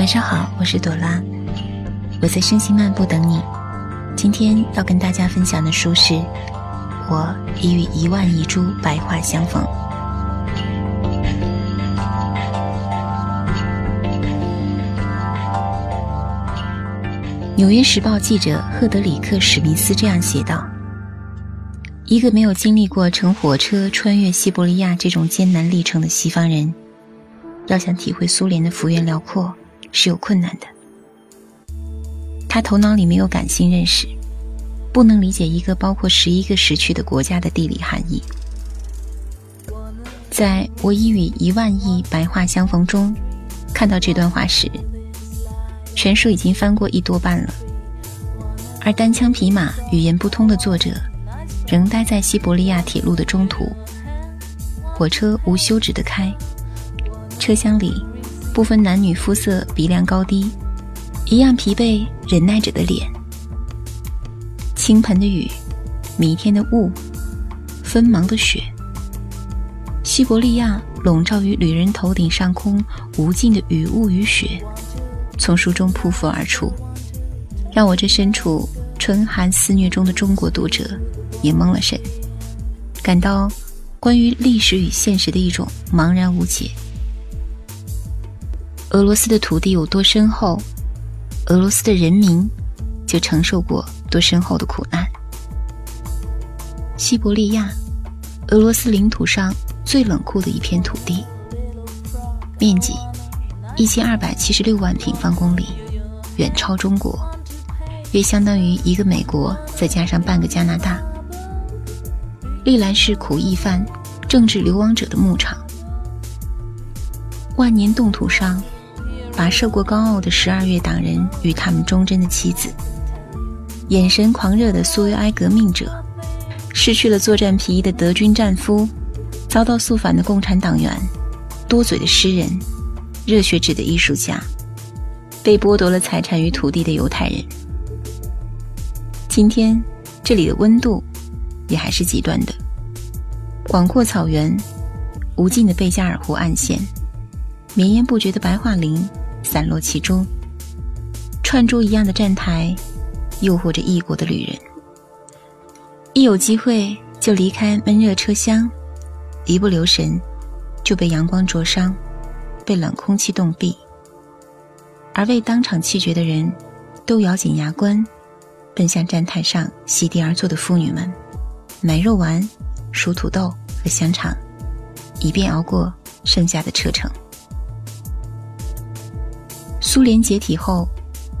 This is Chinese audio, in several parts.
晚上好，我是朵拉，我在声心漫步等你。今天要跟大家分享的书是《我已与一万亿株白桦相逢》。《纽约时报》记者赫德里克·史密斯这样写道：“一个没有经历过乘火车穿越西伯利亚这种艰难历程的西方人，要想体会苏联的幅员辽阔是有困难的。他头脑里没有感性认识，不能理解一个包括十一个时区的国家的地理含义。在我已与一万亿白话相逢中，看到这段话时。”全书已经翻过一多半了，而单枪匹马、语言不通的作者，仍待在西伯利亚铁路的中途。火车无休止的开，车厢里不分男女肤色、鼻梁高低，一样疲惫忍耐着的脸。倾盆的雨，弥天的雾，纷茫的雪。西伯利亚笼罩于旅人头顶上空，无尽的雨雾与雪。从书中匍匐而出，让我这身处春寒肆虐中的中国读者也懵了神，感到关于历史与现实的一种茫然无解。俄罗斯的土地有多深厚，俄罗斯的人民就承受过多深厚的苦难。西伯利亚，俄罗斯领土上最冷酷的一片土地，面积。一千二百七十六万平方公里，远超中国，约相当于一个美国，再加上半个加拿大。历来是苦役犯、政治流亡者的牧场。万年冻土上，跋涉过高傲的十二月党人与他们忠贞的妻子，眼神狂热的苏维埃革命者，失去了作战皮衣的德军战俘，遭到肃反的共产党员，多嘴的诗人。热血质的艺术家，被剥夺了财产与土地的犹太人。今天，这里的温度也还是极端的。广阔草原，无尽的贝加尔湖岸线，绵延不绝的白桦林散落其中，串珠一样的站台，诱惑着异国的旅人。一有机会就离开闷热车厢，一不留神就被阳光灼伤。被冷空气冻毙，而未当场气绝的人，都咬紧牙关，奔向站台上席地而坐的妇女们，买肉丸、熟土豆和香肠，以便熬过剩下的车程。苏联解体后，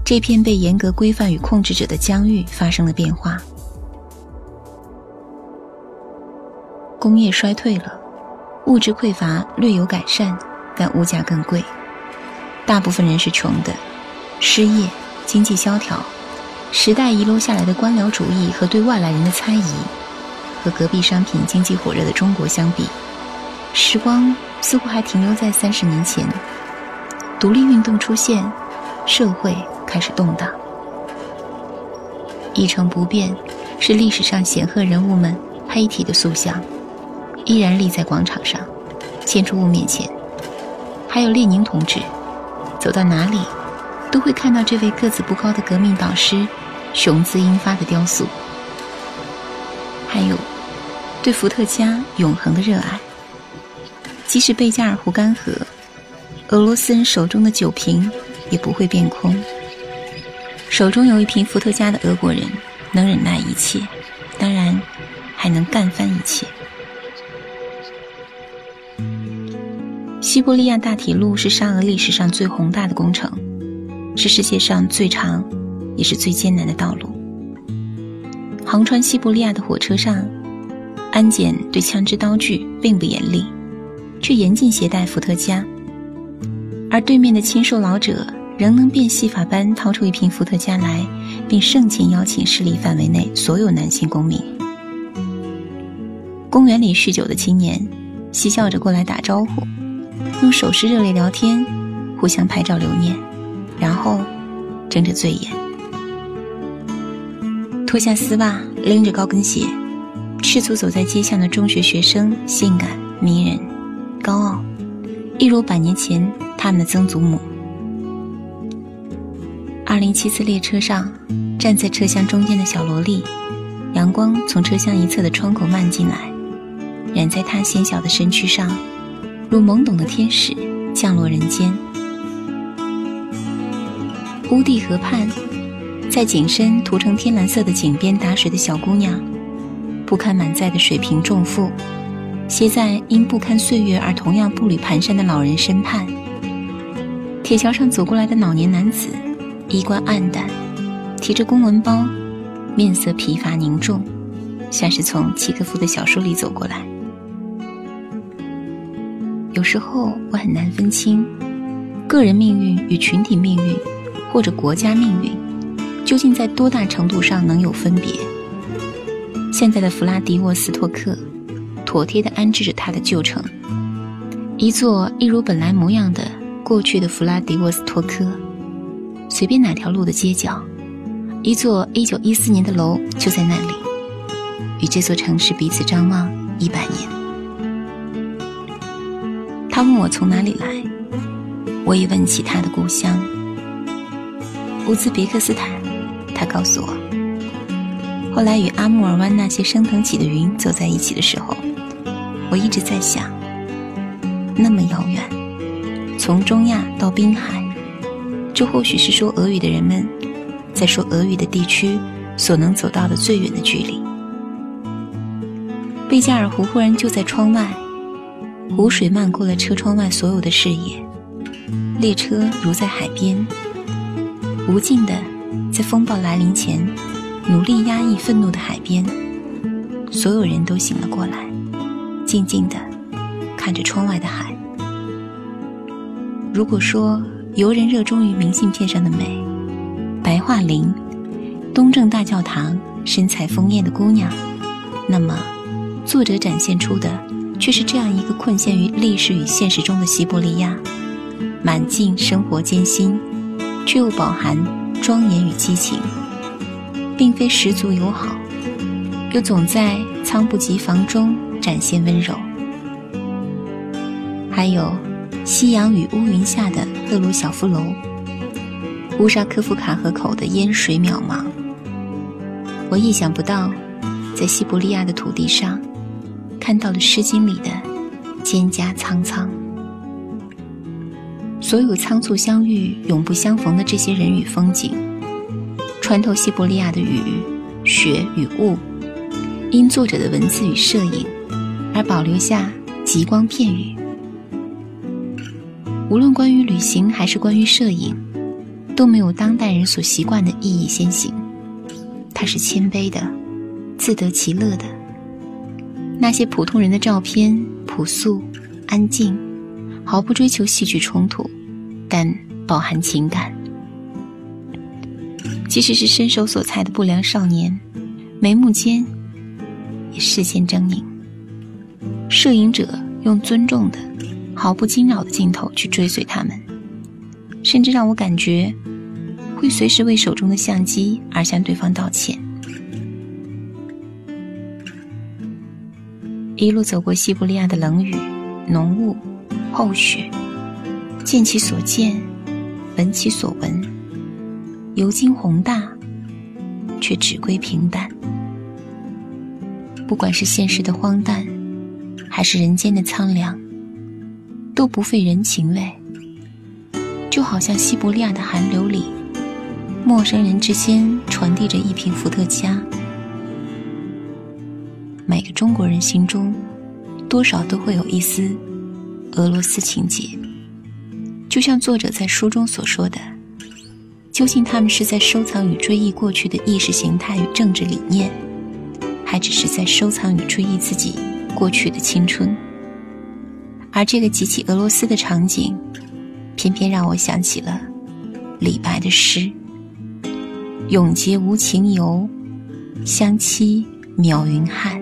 这片被严格规范与控制者的疆域发生了变化，工业衰退了，物质匮乏略有改善。但物价更贵，大部分人是穷的，失业，经济萧条，时代遗留下来的官僚主义和对外来人的猜疑，和隔壁商品经济火热的中国相比，时光似乎还停留在三十年前。独立运动出现，社会开始动荡，一成不变是历史上显赫人物们黑体的塑像，依然立在广场上，建筑物面前。还有列宁同志，走到哪里，都会看到这位个子不高的革命导师雄姿英发的雕塑。还有对伏特加永恒的热爱，即使贝加尔湖干涸，俄罗斯人手中的酒瓶也不会变空。手中有一瓶伏特加的俄国人，能忍耐一切，当然还能干翻一切。西伯利亚大铁路是沙俄历史上最宏大的工程，是世界上最长也是最艰难的道路。航穿西伯利亚的火车上，安检对枪支刀具并不严厉，却严禁携带伏特加。而对面的清瘦老者仍能变戏法般掏出一瓶伏特加来，并盛情邀请势力范围内所有男性公民。公园里酗酒的青年嬉笑着过来打招呼。用手势热烈聊天，互相拍照留念，然后睁着醉眼，脱下丝袜，拎着高跟鞋，赤足走在街巷的中学学生，性感迷人，高傲，一如百年前他们的曾祖母。二零七次列车上，站在车厢中间的小萝莉，阳光从车厢一侧的窗口漫进来，染在她纤小的身躯上，如懵懂的天使降落人间。乌地河畔，在景深涂成天蓝色的井边打水的小姑娘，不堪满载的水瓶重负，歇在因不堪岁月而同样步履蹒跚的老人身畔。铁桥上走过来的老年男子，衣冠暗淡，提着公文包，面色疲乏凝重，像是从契诃夫的小说里走过来。有时候我很难分清，个人命运与群体命运。或者国家命运，究竟在多大程度上能有分别？现在的弗拉迪沃斯托克，妥帖地安置着他的旧城，一座一如本来模样的过去的弗拉迪沃斯托克，随便哪条路的街角，一座1914年的楼就在那里，与这座城市彼此张望一百年。他问我从哪里来，我也问起他的故乡。乌兹别克斯坦，他告诉我。后来与阿穆尔湾那些升腾起的云走在一起的时候，我一直在想：那么遥远，从中亚到滨海，这或许是说俄语的人们在说俄语的地区所能走到的最远的距离。贝加尔湖忽然就在窗外，湖水漫过了车窗外所有的视野，列车如在海边。无尽的，在风暴来临前，努力压抑愤怒的海边，所有人都醒了过来，静静的看着窗外的海。如果说游人热衷于明信片上的美，白桦林、东正大教堂、身材丰艳的姑娘，那么作者展现出的却是这样一个困陷于历史与现实中的西伯利亚，满尽生活艰辛。却又饱含庄严与激情，并非十足友好，又总在猝不及防中展现温柔。还有夕阳与乌云下的赫鲁晓夫楼，乌沙科夫卡河口的烟水渺茫。我意想不到，在西伯利亚的土地上，看到了《诗经》里的蒹葭苍苍。所有仓促相遇、永不相逢的这些人与风景，穿透西伯利亚的雨、雪与雾，因作者的文字与摄影而保留下极光片语。无论关于旅行还是关于摄影，都没有当代人所习惯的意义先行。他是谦卑的，自得其乐的。那些普通人的照片，朴素、安静，毫不追求戏剧冲突。但饱含情感，即使是身手所裁的不良少年，眉目间也视线狰狞。摄影者用尊重的、毫不惊扰的镜头去追随他们，甚至让我感觉会随时为手中的相机而向对方道歉。一路走过西伯利亚的冷雨、浓雾、厚雪。见其所见，闻其所闻，游经宏大，却只归平淡。不管是现实的荒诞，还是人间的苍凉，都不费人情味。就好像西伯利亚的寒流里，陌生人之间传递着一瓶伏特加。每个中国人心中，多少都会有一丝俄罗斯情结。就像作者在书中所说的，究竟他们是在收藏与追忆过去的意识形态与政治理念，还只是在收藏与追忆自己过去的青春？而这个极其俄罗斯的场景，偏偏让我想起了李白的诗：“永结无情游，相期邈云汉。”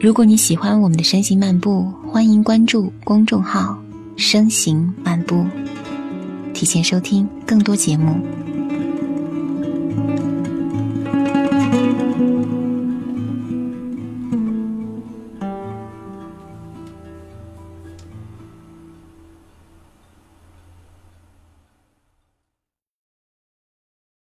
如果你喜欢我们的声行漫步，欢迎关注公众号“声行漫步”，提前收听更多节目。